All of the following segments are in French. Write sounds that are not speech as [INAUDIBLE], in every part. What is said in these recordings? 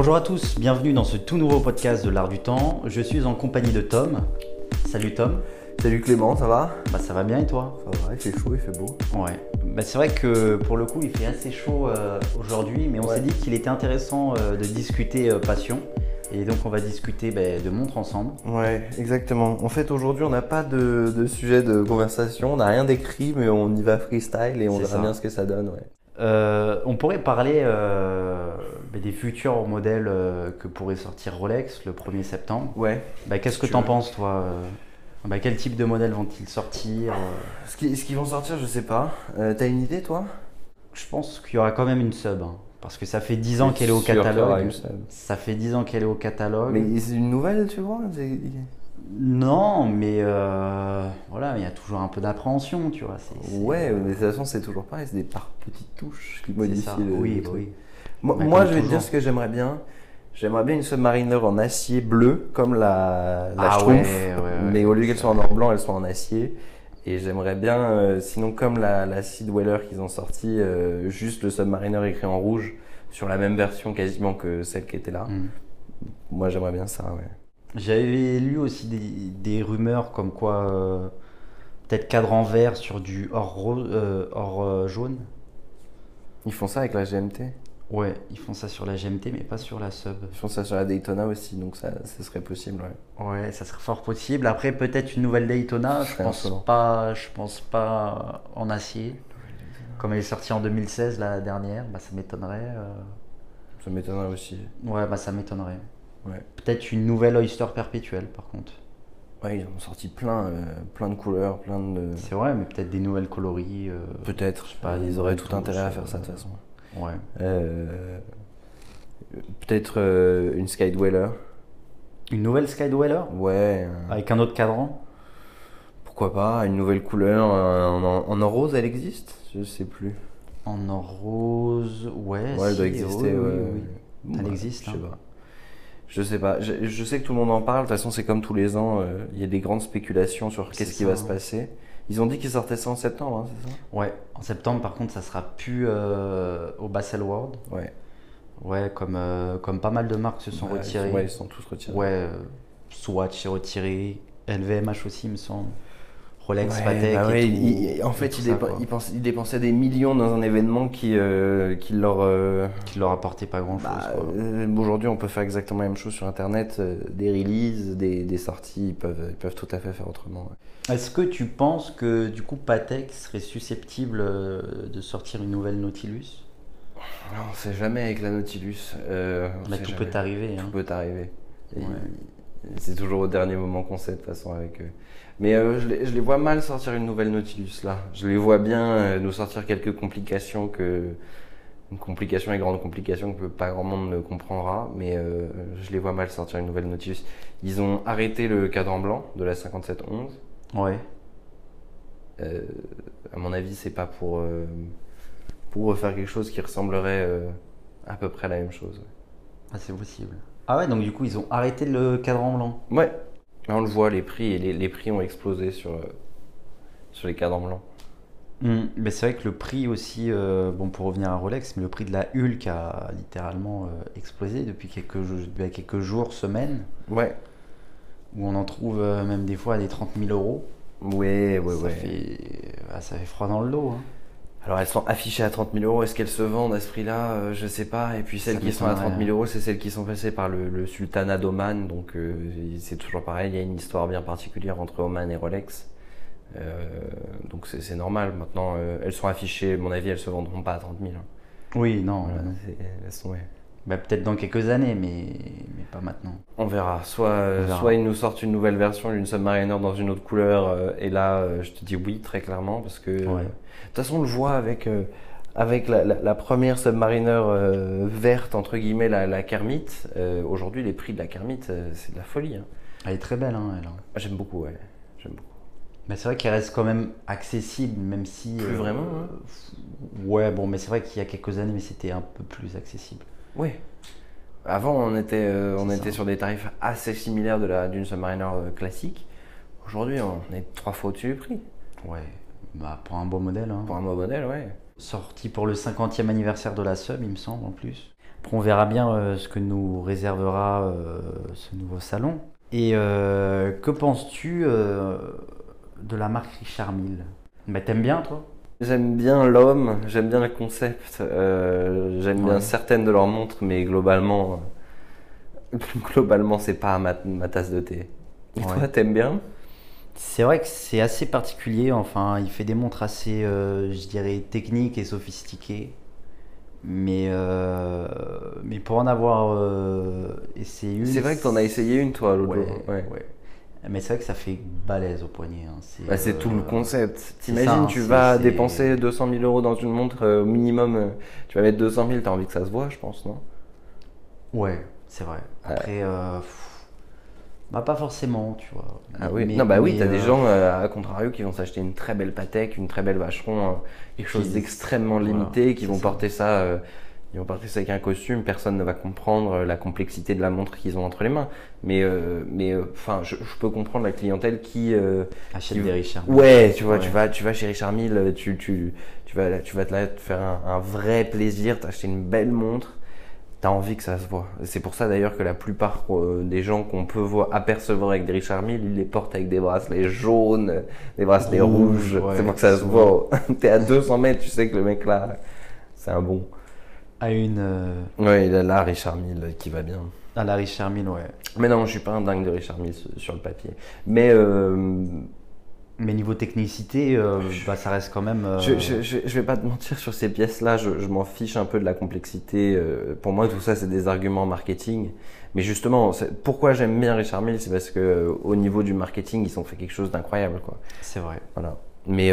Bonjour à tous, bienvenue dans ce tout nouveau podcast de l'art du temps. Je suis en compagnie de Tom. Salut Tom. Salut Clément, ça va? Bah ça va bien et toi? Ça va, il fait chaud, il fait beau. Ouais. Bah c'est vrai que pour le coup il fait assez chaud euh, aujourd'hui, mais on Ouais. s'est dit qu'il était intéressant euh, de discuter euh, passion. Et donc on va discuter bah, de montres ensemble. Ouais, exactement. En fait, aujourd'hui, on n'a pas de, de sujet de conversation, on n'a rien d'écrit, mais on y va freestyle et on verra bien ce que ça donne. Ouais. Euh, on pourrait parler des futurs modèles euh, que pourrait sortir Rolex le 1er septembre. Ouais. Bah, Qu'est-ce que tu t'en veux. penses toi euh bah, Quel type de modèles vont-ils sortir euh Ce qui- ce qu'ils vont sortir, je sais pas. Euh, T'as une idée, toi? Je pense qu'il y aura quand même une sub. hein, parce que ça fait 10 ans qu'elle est au catalogue. une sub. Ça fait 10 ans qu'elle est au catalogue. Mais c'est une nouvelle, tu vois Non, mais euh, voilà, il y a toujours un peu d'appréhension, tu vois. Ouais, mais de toute façon, c'est toujours pareil, c'est des par petites touches qui modifient le. Oui, le bah oui. Moi, comme je vais te dire ce que j'aimerais bien. J'aimerais bien une Submariner en acier bleu, comme la, la Ah Schtroumpf. ouais, ouais, ouais. mais au lieu qu'elle soit en or blanc, elle soit en acier. Et j'aimerais bien, euh, sinon comme la, la Dweller qu'ils ont sorti, euh, juste le Submariner écrit en rouge sur la même version quasiment que celle qui était là. Mm. Moi, j'aimerais bien ça, ouais. J'avais lu aussi des, des rumeurs comme quoi euh, peut-être cadran vert sur du or, rose, or jaune. Ils font ça avec la GMT. Ouais, ils font ça sur la GMT, mais pas sur la sub. Ils font ça sur la Daytona aussi, donc ça, ça serait possible, ouais. Ouais, ça serait fort possible. Après, peut-être une nouvelle Daytona. Je pense insolent. pas, je pense pas en acier. Comme elle est sortie en 2016 la dernière, bah ça m'étonnerait. euh. Ça m'étonnerait aussi. Ouais, bah ça m'étonnerait. Ouais. Peut-être une nouvelle Oyster perpétuelle, par contre. Ouais, ils ont sorti plein, euh, plein de couleurs, plein de... C'est vrai, mais peut-être des nouvelles coloris. euh, Peut-être, je sais pas, ils auraient tout intérêt à faire ça de toute façon. Ouais. Euh, Peut-être euh, une Skydweller. Une nouvelle Skydweller? Ouais, avec un autre cadran? pourquoi pas, une nouvelle couleur. euh, En, en, en or rose, elle existe? Je sais plus. En or rose, ouais. Ouais, elle doit exister, oui, ouais. Elle bah, existe, Je sais hein. pas. Je sais pas. Je, je sais que tout le monde en parle. De toute façon, c'est comme tous les ans. euh, Il y a des grandes spéculations sur qu'est-ce qui va se hein. passer. Ils ont dit qu'ils sortaient ça en septembre, hein, c'est ça? Ouais, en septembre, par contre, ça sera plus euh, au Basel World. Ouais. Ouais, comme, euh, comme pas mal de marques se sont Bah, ils retirées. Ouais, ils sont tous retirés. Ouais, euh, Swatch est retiré, LVMH aussi, il me semble. Rolex, Ouais, Patek. bah et tout, il- il- en et fait, tout ça, dépa- ils pensaient- ils dépensaient des millions dans un événement qui, euh, qui leur. euh, Qui leur apportait pas grand chose. bah, euh, Aujourd'hui, on peut faire exactement la même chose sur Internet. euh, des releases, des, des sorties, ils peuvent, ils peuvent tout à fait faire autrement. ouais. Est-ce que tu penses que du coup Patek serait susceptible de sortir une nouvelle Nautilus? Non, on sait jamais avec la Nautilus. euh, Bah, Tout jamais. peut arriver. Tout hein. peut arriver. Et Ouais. C'est toujours au dernier moment qu'on sait de toute façon avec eux. Mais euh, je, les, je les vois mal sortir une nouvelle Nautilus là. Je les vois bien euh, nous sortir quelques complications que. Une complication et grande complication que pas grand monde ne comprendra. Mais euh, je les vois mal sortir une nouvelle Nautilus. Ils ont arrêté le cadran blanc de la 5711. Ouais. À mon avis, c'est pas pour, pour refaire quelque chose qui ressemblerait à peu près à la même chose. Ah, c'est possible. Ah ouais, donc du coup ils ont arrêté le cadran blanc. Ouais, Là, on le voit, les prix, et les, les prix ont explosé sur, euh, sur les cadrans blancs. Hmm, Mais c'est vrai que le prix aussi, euh, bon pour revenir à Rolex, mais le prix de la Hulk a littéralement euh, explosé depuis quelques, jours- depuis quelques jours, semaines, Ouais, où on en trouve même des fois à des 30 000 euros. ouais, ouais, ça, ouais. fait, ah, ça fait froid dans le dos. hein. Alors elles sont affichées à 30 000 euros, est-ce qu'elles se vendent à ce prix-là? Euh, Je sais pas. Et puis celles Ça qui sont à 30 m'étonnerait, 000 euros, c'est celles qui sont passées par le, le sultanat d'Oman. Donc euh, c'est toujours pareil, il y a une histoire bien particulière entre Oman et Rolex. Euh, donc c'est normal. Maintenant, euh, elles sont affichées, à mon avis, elles se vendront pas à 30 000. hein. Oui, non. Voilà, sont, ouais. Bah, Peut-être dans quelques années, mais, mais pas maintenant. On verra. Soit, euh, On verra. soit ils nous sortent une nouvelle version d'une Submariner dans une autre couleur, euh, et là, euh, je te dis oui, très clairement, parce que. Ouais. De toute façon, on le voit avec, avec la, la- la première Submariner verte, entre guillemets, la, la Kermit. Euh, Aujourd'hui, les prix de la Kermit, euh, c'est de la folie. hein. Elle est très belle, hein, elle. hein. J'aime beaucoup, ouais. J'aime beaucoup. Mais c'est vrai qu'elle reste quand même accessible, même si. Plus vraiment, hein. Ouais, bon, mais c'est vrai qu'il y a quelques années, mais c'était un peu plus accessible. Oui. Avant, on était, euh, on était sur des tarifs assez similaires d'une Submariner euh, classique. Aujourd'hui, on est trois fois au-dessus du prix. Ouais, bah, pour un beau modèle. hein. Pour un beau modèle, ouais. Sorti pour le 50e anniversaire de la sub, il me semble, en plus. Après, on verra bien euh, ce que nous réservera euh, ce nouveau salon. Et que penses-tu de la marque Richard Mille? Bah, T'aimes bien, toi? J'aime bien l'homme, j'aime bien le concept, euh, j'aime bien certaines de leurs montres, mais globalement, euh, [LAUGHS] globalement, c'est pas ma, ma tasse de thé. Et Ouais. toi, t'aimes bien? C'est vrai que c'est assez particulier. Enfin, il fait des montres assez, euh, je dirais, techniques et sophistiquées. Mais, mais pour en avoir essayé une. C'est vrai que t'en as essayé une, toi, l'autre Ouais, jour. Ouais. Mais c'est vrai que ça fait balèze au poignet. hein. C'est Bah, c'est euh, tout le concept. c'est T'imagines, ça, hein, tu vas c'est- dépenser 200 000 euros dans une montre, euh, au minimum, euh, tu vas mettre 200 000, t'as envie que ça se voit, je pense, non? Ouais, c'est vrai. Après, euh, pff, bah pas forcément, tu vois. Ah oui, Mais- non, bah oui, mais, t'as des euh, gens, euh, à contrario, qui vont s'acheter une très belle Patek, une très belle Vacheron, euh, quelque chose d'extrêmement voilà, limité, qui vont ça. porter ça, euh, ils ça avec un costume, personne ne va comprendre euh, la complexité de la montre qu'ils ont entre les mains. Mais, euh, mais, euh, enfin, je, je peux comprendre la clientèle qui, euh, Achète qui- des Richard. ouais, tu vois, Ouais. tu vas, tu vas chez Richard Mille, tu, tu, tu vas, tu vas te, là, te faire un, un vrai plaisir, t'acheter une belle montre. T'as envie que ça se voit. C'est pour ça d'ailleurs que la plupart euh, des gens qu'on peut voir, apercevoir avec des Richard Mille, ils les portent avec des bracelets jaunes, des bracelets Rouge, rouges. ouais, c'est pour que ça se voit. [LAUGHS] T'es à 200 mètres, tu sais que le mec là, c'est un bon. À une. euh, Ouais, il a là Richard Mille qui va bien. à la Richard Mille, ouais. Mais non, je suis pas un dingue de Richard Mille sur le papier. Mais euh, Mais niveau technicité, euh, bah, ça reste quand même. euh, Je, je, je, vais pas te mentir sur ces pièces-là, je, je m'en fiche un peu de la complexité. Pour moi, tout ça, c'est des arguments marketing. Mais justement, pourquoi j'aime bien Richard Mille, c'est parce que au niveau du marketing, ils ont fait quelque chose d'incroyable, quoi. C'est vrai. Voilà. Mais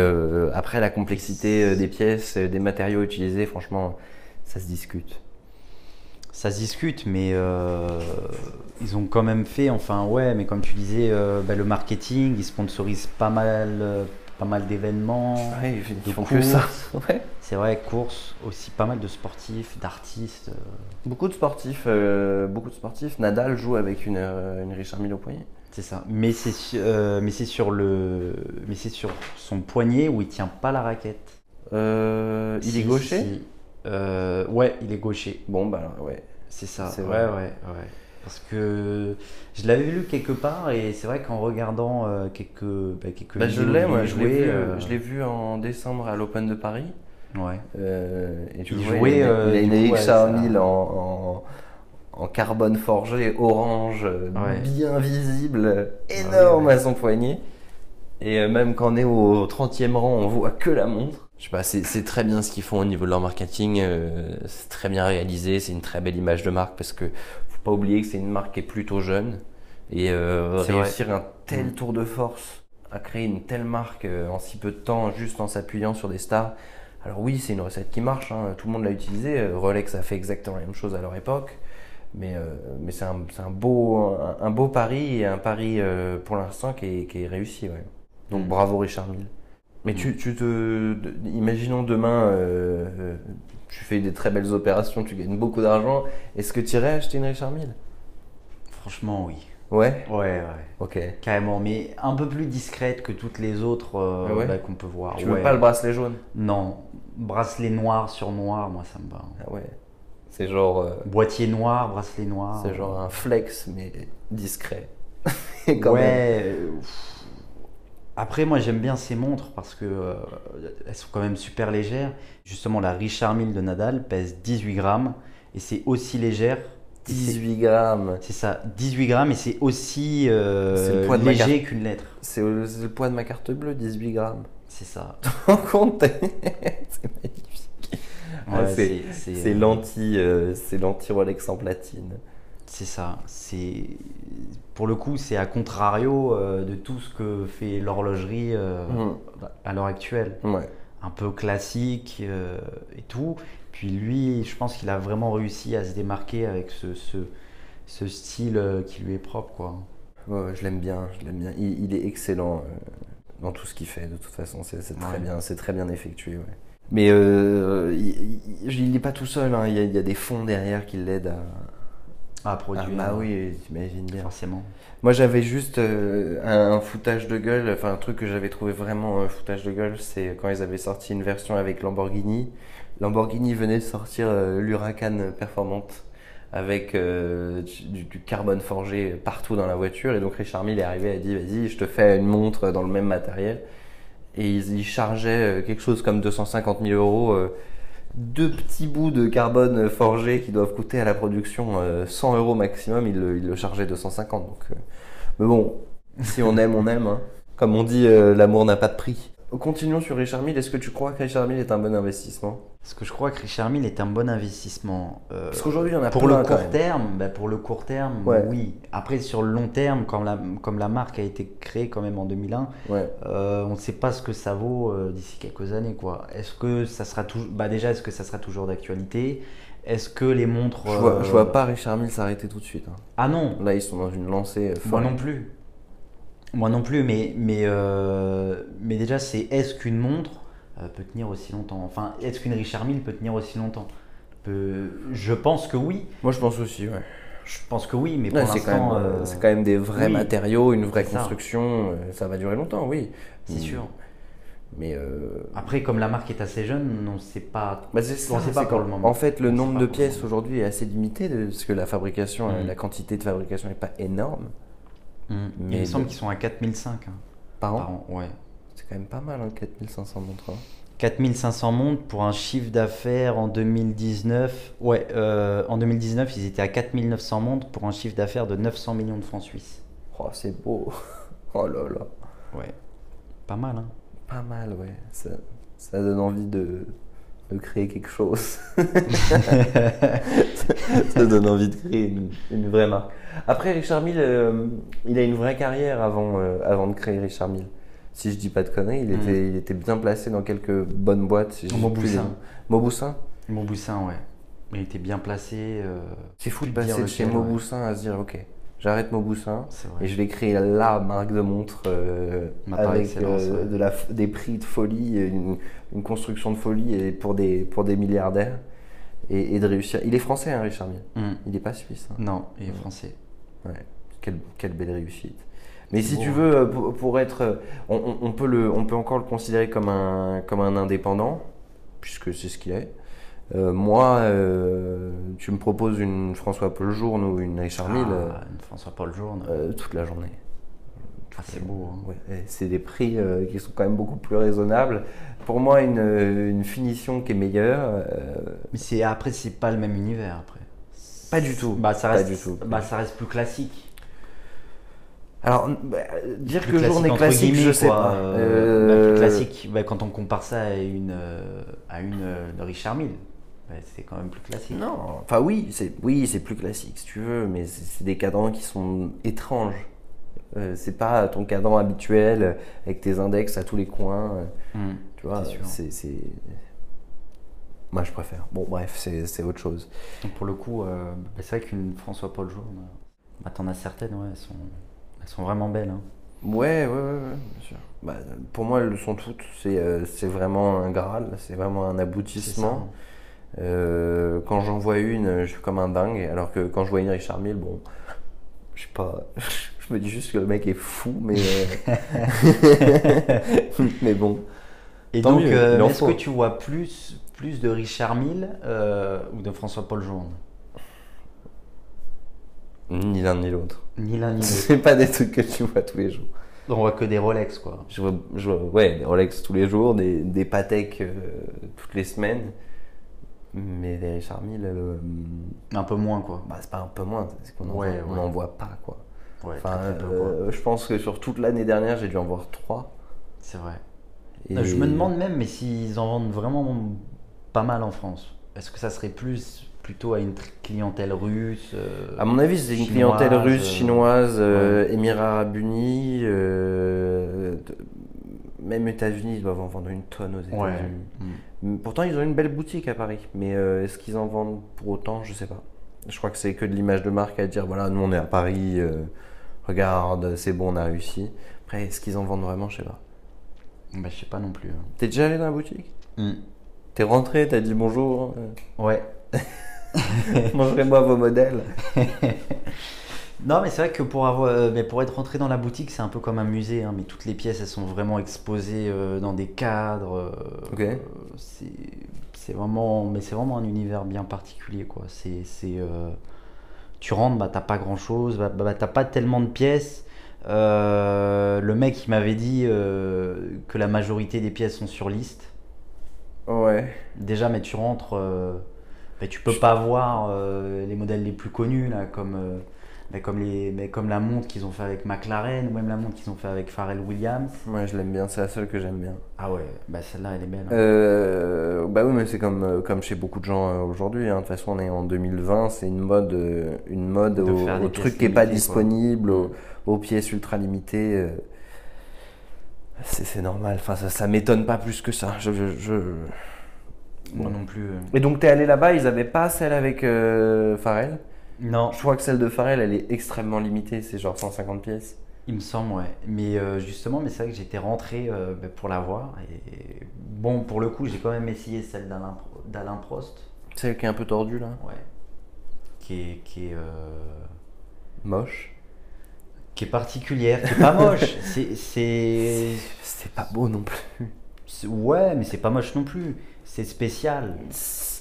après, la complexité des pièces, des matériaux utilisés, franchement, ça se discute. Ça se discute, mais euh, ils ont quand même fait, enfin ouais, mais comme tu disais, euh, bah, le marketing, ils sponsorisent pas mal, euh, pas mal d'événements. Ouais, ils font que ça. [LAUGHS] Ouais. C'est vrai, courses, aussi pas mal de sportifs, d'artistes. Beaucoup de sportifs, beaucoup de sportifs. Nadal joue avec une, une Richard Mille au poignet. C'est ça. Mais c'est euh, mais c'est sur le, mais c'est sur son poignet où il tient pas la raquette. Euh, il Si, est gaucher? si. Euh, ouais, il est gaucher. Bon, bah ouais. C'est ça. C'est ouais, vrai. ouais, ouais. Parce que je l'avais lu quelque part et c'est vrai qu'en regardant euh, quelques, bah, quelques Bah, je l'ai, lui je l'ai vu, euh, je l'ai vu en décembre à l'Open de Paris. Ouais. Et tu a une du coup, ouais, Richard ça- Mille en, en, en carbone forgé orange, Ouais. bien visible, énorme ouais. à son poignet. Et même quand on est au 30e rang, on voit que la montre. Je sais pas, c'est très bien ce qu'ils font au niveau de leur marketing. euh, c'est très bien réalisé, c'est une très belle image de marque parce que faut pas oublier que c'est une marque qui est plutôt jeune. Et euh, vrai. réussir un tel Mm. tour de force à créer une telle marque euh, en si peu de temps, juste en s'appuyant sur des stars. Alors oui, c'est une recette qui marche, hein, tout le monde l'a utilisée. Rolex a fait exactement la même chose à leur époque. Mais, mais c'est un, beau, un, un beau pari et un pari pour l'instant qui est, qui est réussi. Ouais. Donc bravo Richard Mille. Mais tu, tu te. de- Imaginons demain, euh, euh, tu fais des très belles opérations, tu gagnes beaucoup d'argent. Est-ce que tu irais acheter une Richard Mille? Franchement, oui. Ouais? Ouais, ouais. Ok. Carrément, mais un peu plus discrète que toutes les autres euh, Ah ouais? bah, qu'on peut voir. Tu Ouais. veux pas le bracelet jaune? Non. Bracelet noir sur noir, moi ça me va. Ah ouais. C'est genre. euh, Boîtier noir, bracelet noir. C'est genre un flex, mais discret. [LAUGHS] Et quand même. ouais. euh, pff. Après, moi j'aime bien ces montres parce que euh, elles sont quand même super légères. Justement, la Richard Mille de Nadal pèse 18 grammes et c'est aussi légère. et c'est- 18 grammes. C'est ça, 18 grammes et c'est aussi euh, le léger qu'une lettre. C'est le, poids de ma carte bleue, 18 grammes. C'est ça. [LAUGHS] Rends compte [LAUGHS] C'est magnifique. Ah, Ouais, c'est- c'est- C'est l'anti, euh, l'anti Rolex en platine. C'est ça. C'est pour le coup, c'est à contrario euh, de tout ce que fait l'horlogerie euh, Mhm. à l'heure actuelle. Ouais. Un peu classique euh, et tout. Puis lui, je pense qu'il a vraiment réussi à se démarquer avec ce, ce, ce style qui lui est propre, quoi. Ouais, je l'aime bien, je l'aime bien. Il, il est excellent dans tout ce qu'il fait. De toute façon, c'est très Ouais. bien, c'est très bien effectué. Ouais. Mais euh, il- il n'est pas tout seul. hein. Il, y a, il y a des fonds derrière qui l'aident à, à Ah produire. bah oui, t'imagines bien. Forcément. Moi j'avais juste euh, un, un foutage de gueule, enfin un truc que j'avais trouvé vraiment un foutage de gueule, c'est quand ils avaient sorti une version avec Lamborghini. Lamborghini venait de sortir euh, l'Huracan performante avec euh, du, du carbone forgé partout dans la voiture et donc Richard Mille est arrivé et a dit vas-y je te fais une montre dans le même matériel et ils, ils chargeaient euh, quelque chose comme 250 000 euros euh, deux petits bouts de carbone forgé qui doivent coûter à la production euh, 100 euros maximum, ils le, chargeaient 250. Donc, euh, mais bon, si on aime, on aime. hein. Comme on dit, euh, l'amour n'a pas de prix. Continuons sur Richard Mille. Est-ce que tu crois que Richard Mille est un bon investissement? Parce que je crois que Richard Mille est un bon investissement. euh, Parce qu'aujourd'hui, il y en a pour plein le court terme, bah, pour le court terme, Ouais. oui. Après, sur le long terme, comme la, comme la marque a été créée quand même en 2001, Ouais. euh, on ne sait pas ce que ça vaut euh, d'ici quelques années, quoi. Est-ce que ça sera toujours, bah déjà, est-ce que ça sera toujours d'actualité? Est-ce que les montres, Je vois, je vois pas Richard Mille s'arrêter tout de suite. hein. Ah non, Là, ils sont dans une lancée euh, moi folle. non plus. Moi non plus, mais mais mais déjà, c'est est-ce qu'une montre peut tenir aussi longtemps Enfin, est-ce qu'une Richard Mille peut tenir aussi longtemps Peut- Je pense que oui. Moi, je pense aussi, ouais. Je pense que oui, mais pour Ouais, c'est quand, l'instant, euh, euh, c'est quand même des vrais oui. matériaux, une vraie ça. construction. euh, Ça va durer longtemps, oui. c'est sûr. Mais euh, Après, comme la marque est assez jeune, on ne sait pas. Bah, On ça, sait pas pour le moment. En fait, le On nombre de pièces aujourd'hui est assez limité parce que la fabrication, euh, Mm. la quantité de fabrication n'est pas énorme Mm. Mais Il me semble de- qu'ils sont à 4005 hein, par an. par an. Ouais. C'est quand même pas mal, hein, 4500 montres. hein. 4500 montres pour un chiffre d'affaires en 2019. Ouais, euh, en 2019, ils étaient à 4900 montres pour un chiffre d'affaires de 900 millions de francs suisses. Oh, c'est beau. [LAUGHS] Oh là là. Ouais. Pas mal, hein. Pas mal, ouais. Ça, ça donne envie de, de créer quelque chose. [LAUGHS] ça donne envie de créer une, une vraie marque. Après, Richard Mille, euh, il a une vraie carrière avant, euh, avant de créer Richard Mille. Si je dis pas de conneries, il, Mm. était, il était bien placé dans quelques bonnes boîtes. Si Mauboussin. Mauboussin Mauboussin, ouais. Il était bien placé. euh, C'est fou de passer de chez ouais. Mauboussin à se dire ok, j'arrête Mauboussin et je vais créer la marque de montre euh, avec euh, ouais. de la, f- des prix de folie, une, une construction de folie et pour des, pour des milliardaires et, et de réussir. Il est français, hein, Richard Mille. Mm. Il n'est pas suisse. hein. Non, il est français. Ouais. Quelle, quelle belle réussite. Mais si tu veux, euh, pour, pour être, euh, on, peut le, on peut encore le considérer comme un, comme un indépendant, puisque c'est ce qu'il est. Euh, moi, euh, tu me proposes une François Paul Journe ou une Richard Mille. Ah, une François-Paul Journe. euh, toute la journée. Ah, c'est beau. hein. Ouais, c'est des prix qui sont quand même beaucoup plus raisonnables. Pour moi, une, une finition qui est meilleure. Mais c'est après, c'est pas le même univers après. Pas du tout. Bah ça Pas du tout. Bah, ça reste plus classique. Alors, bah, dire Plus que journée entre classique, je sais quoi. pas. Euh, bah, Euh, plus classique. Bah, quand on compare ça à une euh, à une euh, de Richard Mille, bah, c'est quand même plus classique. Non, enfin oui, c'est oui, c'est plus classique si tu veux, mais c'est des cadrans qui sont étranges. Euh, c'est pas ton cadran habituel euh, avec tes index à tous les coins. euh, Mm. Tu vois, C'est Moi, je préfère. Bon, bref, c'est autre chose. Donc, pour le coup, euh, bah, c'est vrai qu'une François-Paul Journe, euh, bah, t'en as certaines, ouais, elles sont, elles sont vraiment belles. hein. Ouais, ouais, ouais, ouais, bien sûr. Bah, pour moi, elles le sont toutes. C'est euh, c'est vraiment un graal, c'est vraiment un aboutissement. Euh, quand j'en vois une, je suis comme un dingue. Alors que quand je vois une Richard Mille, bon, je sais pas. [LAUGHS] Je me dis juste que le mec est fou, mais. euh, [LAUGHS] mais bon. Et Tant donc, euh, est-ce que tu vois plus, plus de Richard Mille euh, ou de François-Paul Journe Ni l'un ni l'autre. Ni l'un ni l'autre. C'est pas des trucs que tu vois tous les jours. On voit que des Rolex, quoi. Je vois, je vois- ouais, des Rolex tous les jours, des, des Patek euh, toutes les semaines. Mais des Richard Mille, euh, Un peu moins, quoi. bah, c'est pas un peu moins, c'est qu'on n'en Ouais, ouais. voit pas, quoi. Ouais, Enfin, très, très peu, quoi. euh, je pense que sur toute l'année dernière, j'ai dû en voir trois. C'est vrai. Et- Je me demande même mais s'ils en vendent vraiment pas mal en France. Est-ce que ça serait plus plutôt à une clientèle russe euh, À mon avis, c'est une chinoise, clientèle russe, euh, chinoise, euh, Émirats Arabes Unis, euh, même États-Unis, ils doivent en vendre une tonne aux États-Unis. Ouais. Mm. Pourtant, ils ont une belle boutique à Paris, mais euh, est-ce qu'ils en vendent pour autant? Je sais pas. Je crois que c'est que de l'image de marque à dire voilà, nous on est à Paris, euh, regarde, c'est bon, on a réussi. Après, est-ce qu'ils en vendent vraiment? Je sais pas. Bah, je sais pas non plus. hein. T'es déjà allé dans la boutique? Mm. T'es rentré, t'as dit bonjour euh, Ouais. [LAUGHS] [LAUGHS] Montrez-moi vos modèles. [LAUGHS] Non, mais c'est vrai que pour, avoir, euh, mais pour être rentré dans la boutique, c'est un peu comme un musée. hein, mais toutes les pièces, elles sont vraiment exposées euh, dans des cadres. euh, Ok. euh, c'est vraiment, mais c'est vraiment un univers bien particulier, quoi. C'est, tu rentres, bah t'as pas grand chose, bah, bah, t'as pas tellement de pièces. Le mec, il m'avait dit que la majorité des pièces sont sur liste. Ouais. Déjà, mais tu rentres, mais tu peux pas voir euh, les modèles les plus connus là, comme, euh, comme les, mais comme la montre qu'ils ont fait avec McLaren ou même la montre qu'ils ont fait avec Pharrell Williams. Ouais, je l'aime bien, c'est la seule que j'aime bien. Ah ouais, bah celle-là elle est belle. hein. Euh, bah oui, mais c'est comme, euh, comme chez beaucoup de gens aujourd'hui. hein. De toute façon, on est en 2020, c'est une mode, une mode De au, truc qui n'est pas disponible, aux, aux pièces ultra limitées. C'est c'est normal, enfin, ça, ça m'étonne pas plus que ça. Je, je- je- Moi non plus. euh. Et donc, t'es allé là-bas, ils avaient pas celle avec euh, Pharrell? Non, Je crois que celle de Pharrell, elle est extrêmement limitée, c'est genre 150 pièces. il me semble ouais. Mais euh, justement, mais c'est vrai que j'étais rentré euh, bah, pour la voir et bon pour le coup j'ai quand même essayé celle d'Alain d'Alain Prost. Celle qui est un peu tordue là Ouais. Qui est, qui est, Moche. qui est particulière, qui est pas moche. C'est, c'est, [LAUGHS] pas beau non plus. ouais, mais c'est pas moche non plus. C'est spécial.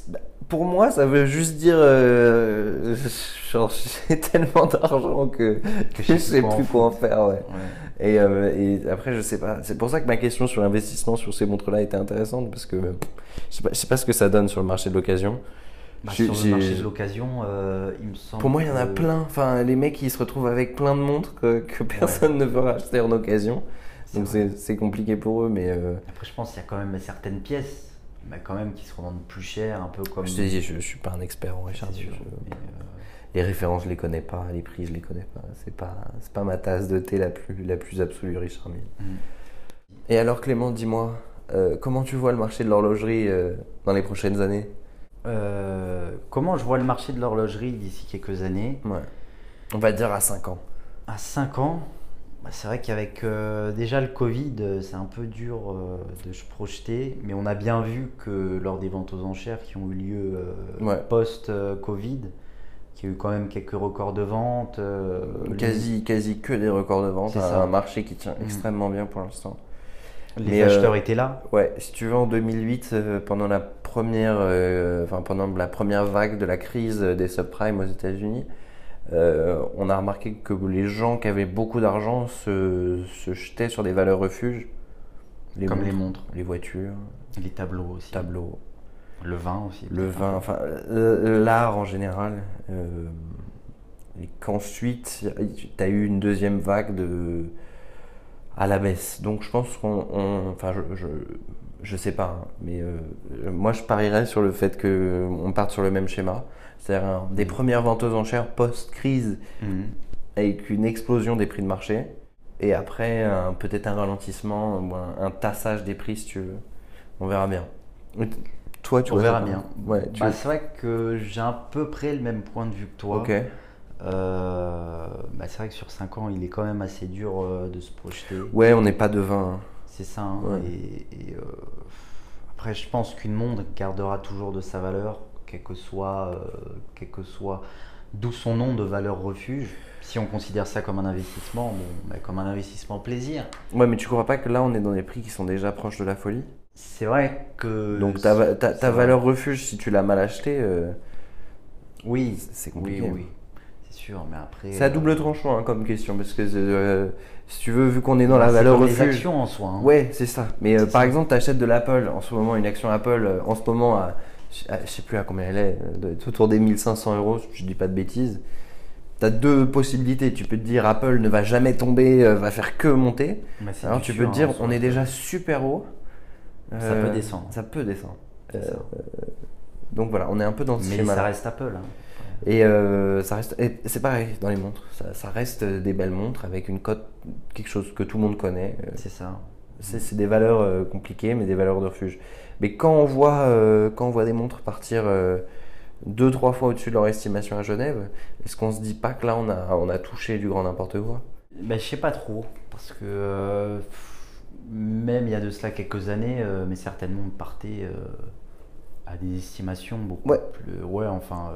Bah, Pour moi, ça veut juste dire. euh, [LAUGHS] genre, j'ai tellement d'argent que, que je sais plus quoi en faire. ouais. Ouais. Et, euh, et après, je sais pas. C'est pour ça que ma question sur l'investissement sur ces montres-là était intéressante parce que je sais, pas, je sais pas ce que ça donne sur le marché de l'occasion. Bah, sur le marché de l'occasion, euh, il me semble. Pour moi, il y en a que- plein. Enfin, les mecs, ils se retrouvent avec plein de montres que, que personne ne veut racheter en occasion. Donc c'est compliqué pour eux, mais euh, Après, je pense qu'il y a quand même certaines pièces, mais quand même qui se revendent plus cher, un peu comme. je te dis, je, je suis pas un expert en Richard. sûr, je- euh, Les références, je les connais pas. Les prix, je les connais pas. C'est pas, c'est pas ma tasse de thé la plus, la plus absolue, Richard Mille. Mm. Et alors, Clément, dis-moi, euh, comment tu vois le marché de l'horlogerie euh, dans les prochaines années? Comment je vois le marché de l'horlogerie d'ici quelques années? Ouais. On va dire à 5 ans. À 5 ans, bah, c'est vrai qu'avec euh, déjà le Covid, euh, c'est un peu dur euh, de se projeter, mais on a bien vu que lors des ventes aux enchères qui ont eu lieu Ouais. post-Covid, qu'il y a eu quand même quelques records de vente. Quasi, quasi que des records de vente. C'est Un, marché qui tient Mm. extrêmement bien pour l'instant. Les Mais, acheteurs euh, étaient là. Ouais, si tu veux, en 2008, euh, pendant la première, euh, enfin pendant la première vague de la crise des subprimes aux États-Unis, euh, on a remarqué que les gens qui avaient beaucoup d'argent se, se jetaient sur des valeurs refuges, les Comme montres, les montres, les voitures, les tableaux aussi. tableaux, Le vin aussi. le vin, enfin euh, l'art en général. euh, et qu'ensuite, tu as eu une deuxième vague de à la baisse. Donc je pense qu'on, on- enfin je, je, je sais pas, hein, mais euh, moi je parierais sur le fait que on parte sur le même schéma, c'est-à-dire des premières ventes aux enchères post-crise Mhm. avec une explosion des prix de marché, et après peut-être un ralentissement ou un, un tassage des prix si tu veux. On verra bien. Toi, tu On verra bien. Ouais, tu Bah, c'est vrai que j'ai à peu près le même point de vue que toi. Ok. Euh, bah, c'est vrai que sur 5 ans, il est quand même assez dur euh, de se projeter. Ouais, on n'est pas devin. hein. C'est ça. hein. Ouais. Et, et, euh, après, je pense qu'une montre gardera toujours de sa valeur, quel que soit, quel que soit d'où son nom de valeur refuge. Si on considère ça comme un investissement, bon, bah, comme un investissement plaisir. Ouais, mais tu crois pas que là, on est dans des prix qui sont déjà proches de la folie? C'est vrai que. Donc ta, valeur refuge, si tu l'as mal acheté, Oui, c'est oui, compliqué. oui. C'est sûr, mais après. C'est à euh, double tranchant hein, comme question, parce que euh, si tu veux, vu qu'on est dans la valeur actions en soi. hein. Ouais, c'est ça. Mais euh, par ça. exemple, tu achètes de l'Apple en ce moment, une action Apple, en ce moment, à, à- je sais plus à combien elle est, doit être autour des 1500 euros, si je dis pas de bêtises. Tu as deux possibilités. Tu peux te dire Apple ne va jamais tomber, va faire que monter. Mais Alors tu peux te dire, hein, on est déjà super haut. Ça Euh, peut descendre. Ça peut descendre. Ça. donc voilà, on est un peu dans ce Mais schéma ça reste Apple. hein. Et euh, ça reste, c'est pareil dans les montres. Ça, ça reste des belles montres avec une cote, quelque chose que tout le monde connaît. Euh, C'est ça. C'est des valeurs euh, compliquées, mais des valeurs de refuge. Mais quand on voit, euh, quand on voit des montres partir deux, trois fois au-dessus de leur estimation à Genève, est-ce qu'on se dit pas que là on a, on a touché du grand n'importe quoi? Ben, je sais pas trop, parce que même il y a de cela quelques années, mais certainement partaient euh, à des estimations beaucoup Ouais. plus. Ouais, enfin,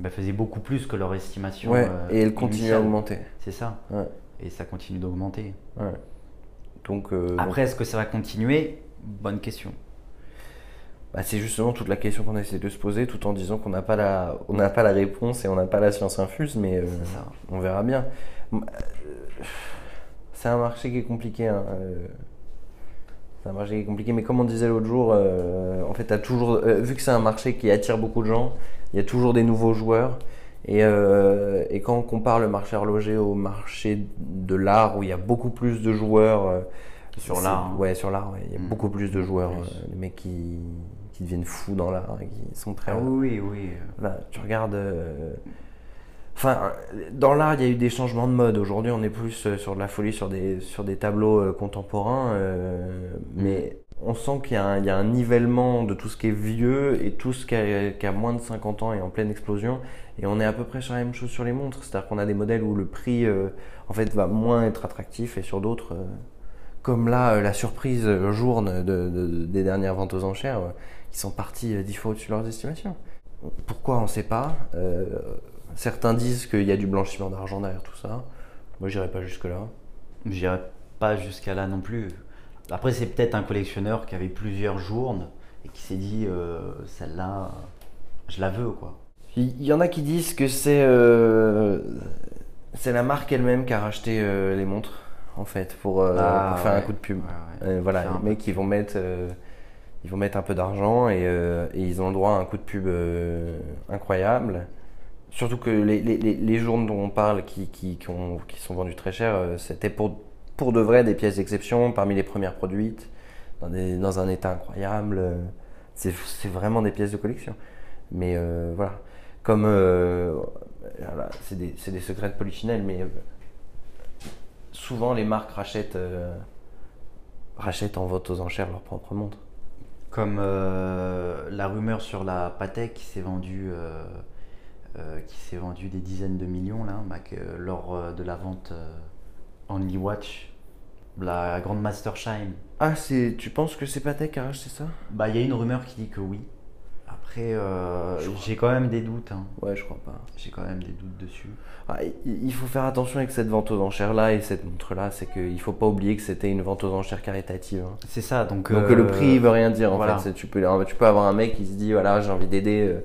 bah, faisaient beaucoup plus que leur estimation. Ouais, euh, et elle continue à augmenter. C'est ça. Ouais. Et ça continue d'augmenter. Ouais. Donc, euh, donc, Après, est-ce que ça va continuer? Bonne question. bah, c'est justement toute la question qu'on essaie de se poser, tout en disant qu'on n'a pas la, on pas la réponse et on n'a pas la science infuse, mais euh, on verra bien. C'est un marché qui est compliqué. hein, C'est un marché qui est compliqué, mais comme on disait l'autre jour, euh, en fait, toujours, euh, vu que c'est un marché qui attire beaucoup de gens, il y a toujours des nouveaux joueurs. Et, euh, et quand on compare le marché horloger au marché de l'art, où il y a beaucoup plus de joueurs. euh, Sur l'art, hein. Ouais, sur l'art, ouais, il y a Mm. beaucoup plus de joueurs. Les mecs qui, qui deviennent fous dans l'art qui sont très. Ah oui, oui, oui. Voilà, tu regardes. Enfin, dans l'art, il y a eu des changements de mode. Aujourd'hui, on est plus euh, sur de la folie, sur des, sur des tableaux euh, contemporains. euh, mais on sent qu'il y, a un- il y a un nivellement de tout ce qui est vieux et tout ce qui a, qui a moins de 50 ans et en pleine explosion. Et on est à peu près sur la même chose sur les montres. C'est-à-dire qu'on a des modèles où le prix, euh, en fait, va moins être attractif et sur d'autres. euh, comme là, la surprise journe de- de- des dernières ventes aux enchères, qui sont partis euh, dix fois au-dessus de leurs estimations. Pourquoi on ne sait pas. Certains disent qu'il y a du blanchiment d'argent derrière tout ça. Moi, j'irai pas jusque-là. J'irai pas jusqu'à là non plus. Après, c'est peut-être un collectionneur qui avait plusieurs journes et qui s'est dit euh, celle-là, je la veux quoi. Il y en a qui disent que c'est euh, c'est la marque elle-même qui a racheté euh, les montres, en fait, pour, Ah, pour faire un coup de pub. Ouais, ouais. Voilà, les mecs, ils vont mettre, ils vont mettre un peu d'argent et, et ils ont le droit à un coup de pub incroyable. Surtout que les, les, les, journes dont on parle qui, qui, qui, ont- qui sont vendues très cher, euh, c'était pour, pour de vrai des pièces d'exception, parmi les premières produites, dans, des- dans un état incroyable. C'est vraiment des pièces de collection. Mais euh, voilà, comme euh, c'est des, secrets de polichinelle, mais souvent les marques rachètent, rachètent en vote aux enchères leurs propres montres. Comme la rumeur sur la Patek qui s'est vendue, qui s'est vendue des dizaines de millions là, bah, que lors euh, de la vente euh, Only Watch, la grande Mastersheim. Ah, c'est, tu penses que c'est Patek a racheté ça? Bah, il y a une rumeur qui dit que oui. Après, euh, j'ai quand même des doutes. hein. Ouais, je crois pas. J'ai quand même des doutes dessus. Ah, il il faut faire attention avec cette vente aux enchères là et cette montre là, c'est qu'il faut pas oublier que c'était une vente aux enchères caritative. hein. C'est ça, donc. Donc euh, le prix veut rien dire en voilà. fait. C'est- Tu peux, tu peux avoir un mec qui se dit voilà j'ai envie d'aider euh,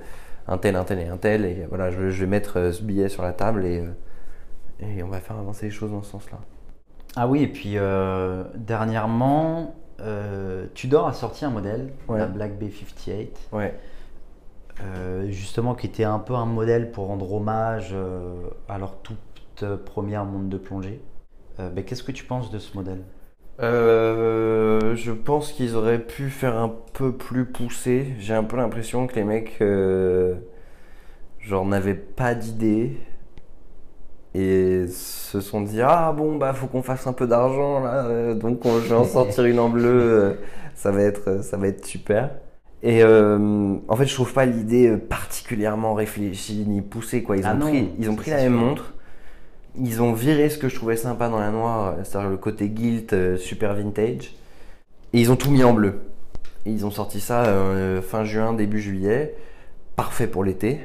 un tel, un tel et un tel et voilà je, je vais mettre euh, ce billet sur la table et, euh, et on va faire avancer les choses dans ce sens-là. Ah oui, et puis euh, dernièrement, euh, Tudor a sorti un modèle, Ouais. la Black B58, Ouais. euh, justement qui était un peu un modèle pour rendre hommage à leur toute première montre de plongée. Ben, Qu'est-ce que tu penses de ce modèle? Euh, je pense qu'ils auraient pu faire un peu plus poussé. J'ai un peu l'impression que les mecs, euh, genre, n'avaient pas d'idée et se sont dit ah bon bah faut qu'on fasse un peu d'argent là, euh, donc on- je vais en sortir une en bleu, ça va être ça va être super. Et en fait je trouve pas l'idée particulièrement réfléchie ni poussée quoi. Ils Ah ont non, pris ils ont ça, pris c'est la même montre. Ils ont viré ce que je trouvais sympa dans la noire, c'est-à-dire le côté gilt euh, super vintage. Et ils ont tout mis en bleu. Et ils ont sorti ça euh, fin juin, début juillet. Parfait pour l'été.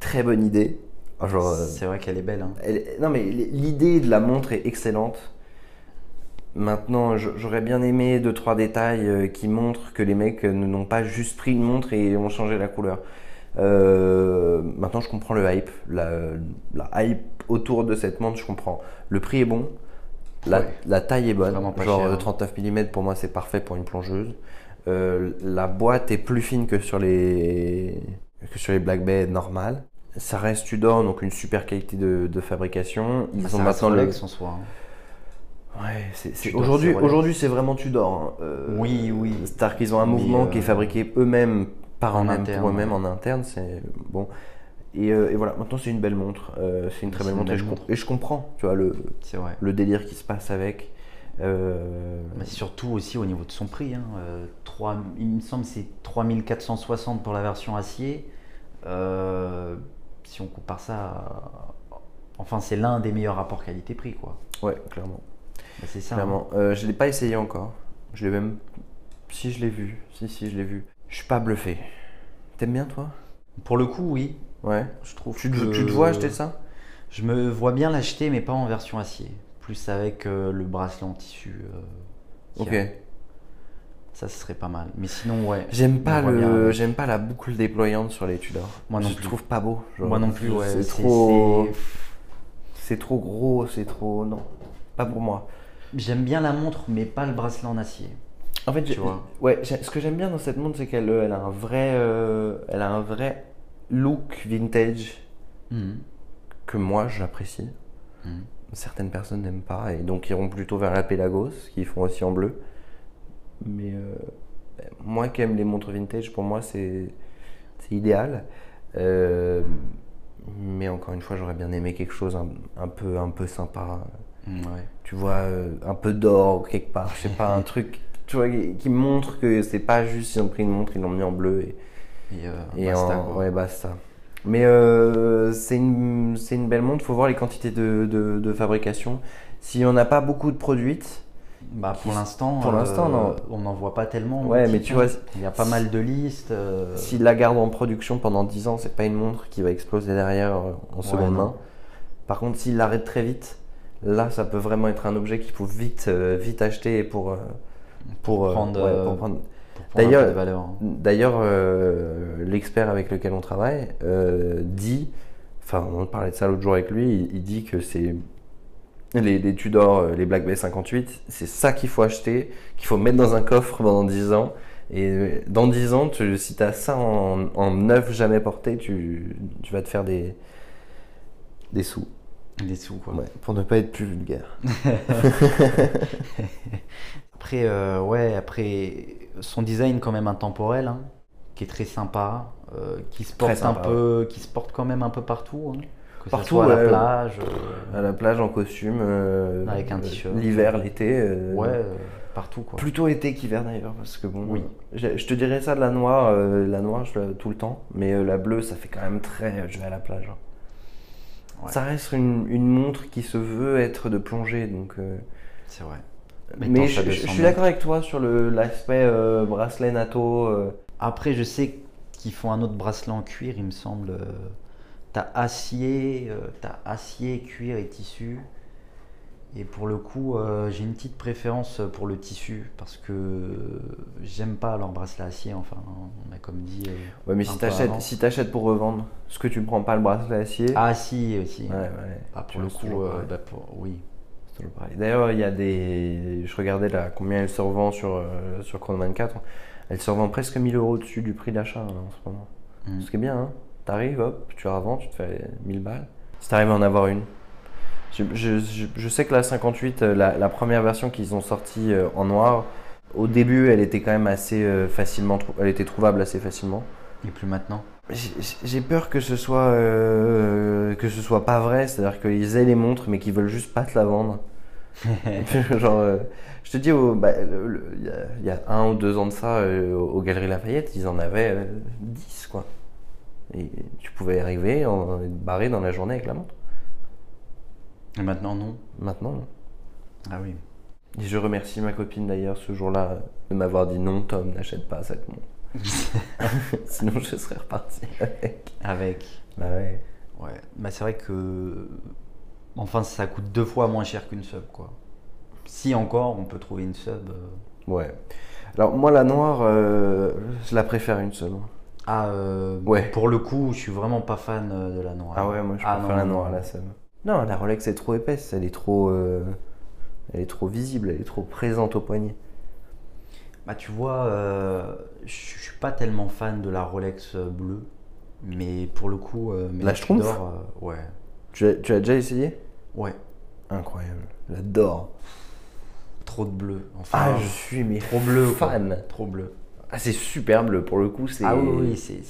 Très bonne idée. Genre, euh, C'est vrai qu'elle est belle. hein. elle- non mais l'idée de la montre est excellente. Maintenant, j'aurais bien aimé deux trois détails euh, qui montrent que les mecs euh, n'ont pas juste pris une montre et ont changé la couleur. Maintenant, je comprends le hype, la, la hype autour de cette montre, je comprends. Le prix est bon, la, Ouais. la taille est bonne, genre cher. euh, 39 mm pour moi c'est parfait pour une plongeuse. Euh, la boîte est plus fine que sur les que sur les Black Bay normales. Ça reste Tudor, donc une super qualité de, de fabrication. Ils Bah, ont maintenant le. En soi. hein. Ouais, aujourd'hui, aujourd'hui c'est vraiment Tudor. hein. Euh, Oui, oui. C'est-à-dire qu'ils ont un mouvement euh, qui est fabriqué eux-mêmes par en eux-mêmes pour eux-mêmes ouais. en interne. C'est bon. Et, euh, et voilà, maintenant c'est une belle montre. Euh, c'est une très belle une montre, et je, com- montre. et je comprends, tu vois, le, C'est vrai. le délire qui se passe avec. Euh, Mais surtout aussi au niveau de son prix. hein, euh, il me semble que c'est 3460 pour la version acier. Si on compare ça, à- enfin c'est l'un des meilleurs rapports qualité-prix quoi. ouais, clairement. Bah, c'est ça. clairement. Euh, je l'ai pas essayé encore. Je l'ai même. Si je l'ai vu. Si, si, je l'ai vu. Je suis pas bluffé. T'aimes bien toi? Pour le coup, oui. Ouais. Je trouve Tu te, que- tu te vois acheter ça? Je me vois bien l'acheter, mais pas en version acier. Plus avec euh, le bracelet en tissu. euh, Ok. a. Ça, ce serait pas mal. Mais sinon, ouais. J'aime pas le, j'aime pas la boucle déployante sur les Tudor. Moi non je plus. trouve pas beau. genre, Moi non plus, ouais. C'est trop, c'est- trop gros, c'est trop, non, pas pour moi. J'aime bien la montre, mais pas le bracelet en acier. En fait, Tu vois. ouais, ce que j'aime bien dans cette montre, c'est qu'elle, euh, elle a un vrai, euh, elle a un vrai look vintage Mhm. que moi j'apprécie. Mhm. Certaines personnes n'aiment pas et donc iront plutôt vers la Pelagos, qui font aussi en bleu. Mais euh, moi qui aime les montres vintage, pour moi c'est idéal. Euh, mais encore une fois, j'aurais bien aimé quelque chose un, un peu un peu sympa. Mm, Ouais. Tu vois, euh, un peu d'or quelque part. Je sais pas, un [LAUGHS] truc tu vois, qui, qui montre que c'est pas juste ils ont pris une montre, ils l'ont mis en bleu et, Et, euh, et basta, en- quoi. ouais, basta. Mais euh, c'est une, une belle montre, faut voir les quantités de, de, de fabrication. Si on n'a pas beaucoup de produites, Bah, pour l'instant, Pour l'instant, non. on n'en voit pas tellement. Ouais, mais tu vois, il y a pas mal de listes. euh, s'ils la gardent en production pendant 10 ans, c'est pas une montre qui va exploser derrière euh, en seconde main. Par contre, s'ils l'arrêtent très vite, là, ça peut vraiment être un objet qu'il faut vite, euh, vite acheter pour, euh, pour, euh, prendre, ouais, euh, pour prendre. D'ailleurs- hein. D'ailleurs, euh, l'expert avec lequel on travaille euh, dit, enfin, on parlait de ça l'autre jour avec lui, il, il dit que c'est les, les Tudor, euh, les Black Bay 58, c'est ça qu'il faut acheter, qu'il faut mettre dans un coffre pendant 10 ans. Et dans 10 ans, tu, si tu as ça en, en neuf jamais porté, tu, tu vas te faire des, des sous. Des sous, quoi. Ouais, pour ne pas être plus vulgaire. [LAUGHS] [LAUGHS] Après, euh, ouais, après, son design quand même intemporel, hein, qui est très sympa, euh, qui se porte sympa, un peu, qui se porte quand même un peu partout, hein, que Partout, soit à la plage, euh, À la plage en costume, euh, Avec un t-shirt. L'hiver, l'été. ouais, partout quoi. Plutôt été qu'hiver d'ailleurs, parce que bon, Oui. je, te dirais ça de la noire, la noire je tout le temps, mais la bleue ça fait quand même très, je vais à la plage. hein. Ouais. Ça reste une, une montre qui se veut être de plongée, donc. euh, C'est vrai. Mais je, ça je- 200 je suis d'accord avec toi sur l'aspect euh, bracelet NATO. euh, Après, je sais qu'ils font un autre bracelet en cuir, il me semble. euh, T'as acier, acier, cuir et tissu. Et pour le coup, euh, j'ai une petite préférence pour le tissu parce que j'aime pas leur bracelet acier. Enfin, on a comme dit. euh, Ouais, mais si t'achètes, si t'achètes pour revendre, ce que tu prends pas le bracelet acier? Ah si, aussi. ouais, ouais. Ah, pour le coup, euh, bah, pour- oui. C'est toujours pareil. D'ailleurs, il y a des. Je regardais là combien elle se revend sur, euh, sur Chrono 24. Elle se revend presque 1000 euros au-dessus du prix d'achat hein, en ce moment. Mm. Ce qui est bien, hein. T'arrives, hop, tu revends, tu te fais 1000 balles. Si t'arrives à en avoir une. Je, je- je- je sais que la 58, euh, la, la première version qu'ils ont sortie euh, en noir, au début, elle était quand même assez euh, facilement. Elle était trouvable assez facilement. Et plus maintenant? J'ai- peur que ce soit euh, que ce soit pas vrai, c'est-à-dire qu'ils aient les montres mais qu'ils veulent juste pas te la vendre. [LAUGHS] [LAUGHS] Genre, euh, je te dis, bah, il y, a- il y a un ou deux ans de ça, euh, aux Galeries Lafayette, ils en avaient euh, 10 quoi. Et tu pouvais arriver, en, barré dans la journée avec la montre. Et maintenant, non. Maintenant, non. Ah oui. Et je remercie ma copine d'ailleurs ce jour-là de m'avoir dit non, Tom, n'achète pas cette montre. [LAUGHS] Sinon, je serais reparti avec. Avec. Bah ouais. Ouais. Bah, c'est vrai que. Enfin, ça coûte deux fois moins cher qu'une sub, quoi. Si encore, on peut trouver une sub. euh, Ouais. Alors moi la noire, euh, je la préfère une seule. Ah, euh, Ouais. pour le coup, je suis vraiment pas fan de la noire. Ah ouais, moi je Ah préfère non, la noire à la seule. Non, la Rolex est trop épaisse, elle est trop, elle est trop visible, elle est trop présente au poignet. Bah, tu vois, euh, je suis pas tellement fan de la Rolex euh, bleue. Mais pour le coup, euh, mais La Schtroumpf Tudor, euh, Ouais. Tu as, tu as déjà essayé? Ouais. Incroyable, j'adore. Trop de bleu. Enfin, Ah, je suis mais trop bleu. quoi. fan. Trop bleu. Ah, c'est super bleu pour le coup, c'est. Ah oui, oui, c'est.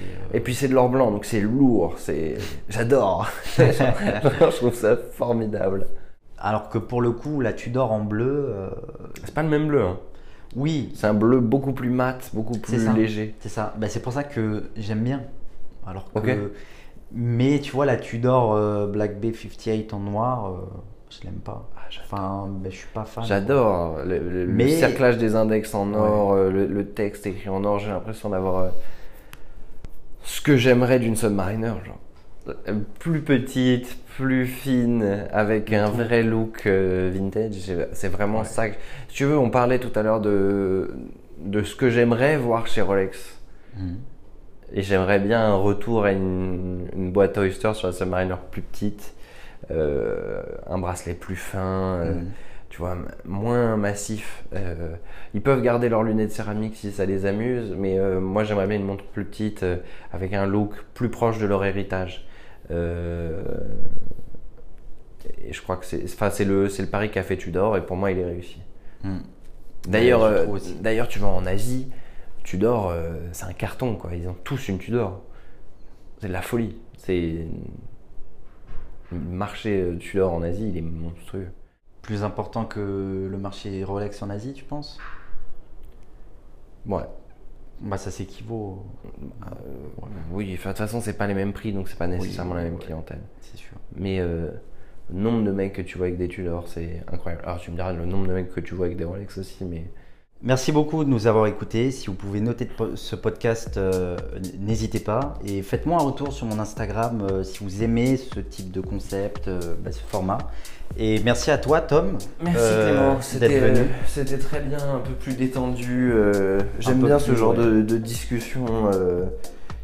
euh, Et puis c'est de l'or blanc, donc c'est lourd, c'est. J'adore. [LAUGHS] [LAUGHS] je trouve ça formidable. Alors que pour le coup, la Tudor en bleu, euh, C'est pas le même bleu, hein. Oui, C'est un bleu beaucoup plus mat, beaucoup plus ça. léger. c'est ça. Bah, c'est pour ça que j'aime bien. Alors que. Mais tu vois, la Tudor euh, Black Bay 58 en noir, euh, je l'aime pas. Enfin, bah, je suis pas fan. J'adore le, le- cerclage des index en or, euh, le, le texte écrit en or. J'ai l'impression d'avoir euh, ce que j'aimerais d'une Submariner, genre. Plus petite, plus fine, avec un vrai look euh, vintage. C'est vraiment Ouais. ça. que- Si tu veux, on parlait tout à l'heure de, de ce que j'aimerais voir chez Rolex. Mhm. Et j'aimerais bien un retour à une, une boîte Oyster sur la Submariner plus petite, euh, un bracelet plus fin, euh, Mhm. tu vois, moins massif. Euh, ils peuvent garder leurs lunettes céramiques si ça les amuse, mais moi j'aimerais bien une montre plus petite, avec un look plus proche de leur héritage. Euh, et je crois que c'est enfin, c'est le, c'est le pari qu'a fait Tudor, et pour moi il est réussi. Mhm. D'ailleurs, Ouais, euh, d'ailleurs, tu vas en Asie, Tudor, euh, c'est un carton, quoi. Ils ont tous une Tudor. C'est de la folie. C'est le marché Tudor en Asie, il est monstrueux. Plus important que le marché Rolex en Asie, tu penses? Ouais. Bah ça s'équivaut, Oui, enfin, de toute façon, c'est pas les mêmes prix, donc c'est pas nécessairement la même ouais. clientèle. c'est sûr. Mais euh, le nombre de mecs que tu vois avec des Tudor, c'est incroyable. Alors, tu me diras le nombre de mecs que tu vois avec des Rolex aussi, mais Merci beaucoup de nous avoir écoutés. Si vous pouvez noter ce podcast, euh, n'hésitez pas. Et faites-moi un retour sur mon Instagram euh, si vous aimez ce type de concept, euh, bah, ce format. Et merci à toi, Tom, Merci Clément, d'être c'était venu. c'était très bien, un peu plus détendu. J'aime bien ce genre de, de discussions euh,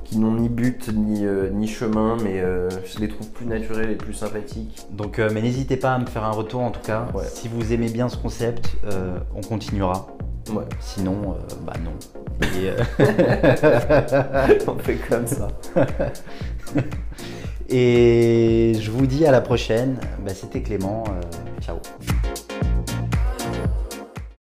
qui n'ont ni but ni, euh, ni chemin, mais euh, je les trouve plus naturelles et plus sympathiques. Donc, euh, mais n'hésitez pas à me faire un retour en tout cas. Ouais. Si vous aimez bien ce concept, on continuera. Ouais, Sinon, euh, bah non. [LAUGHS] Et, euh, on fait comme ça. et je vous dis à la prochaine. Bah, C'était Clément. euh, ciao.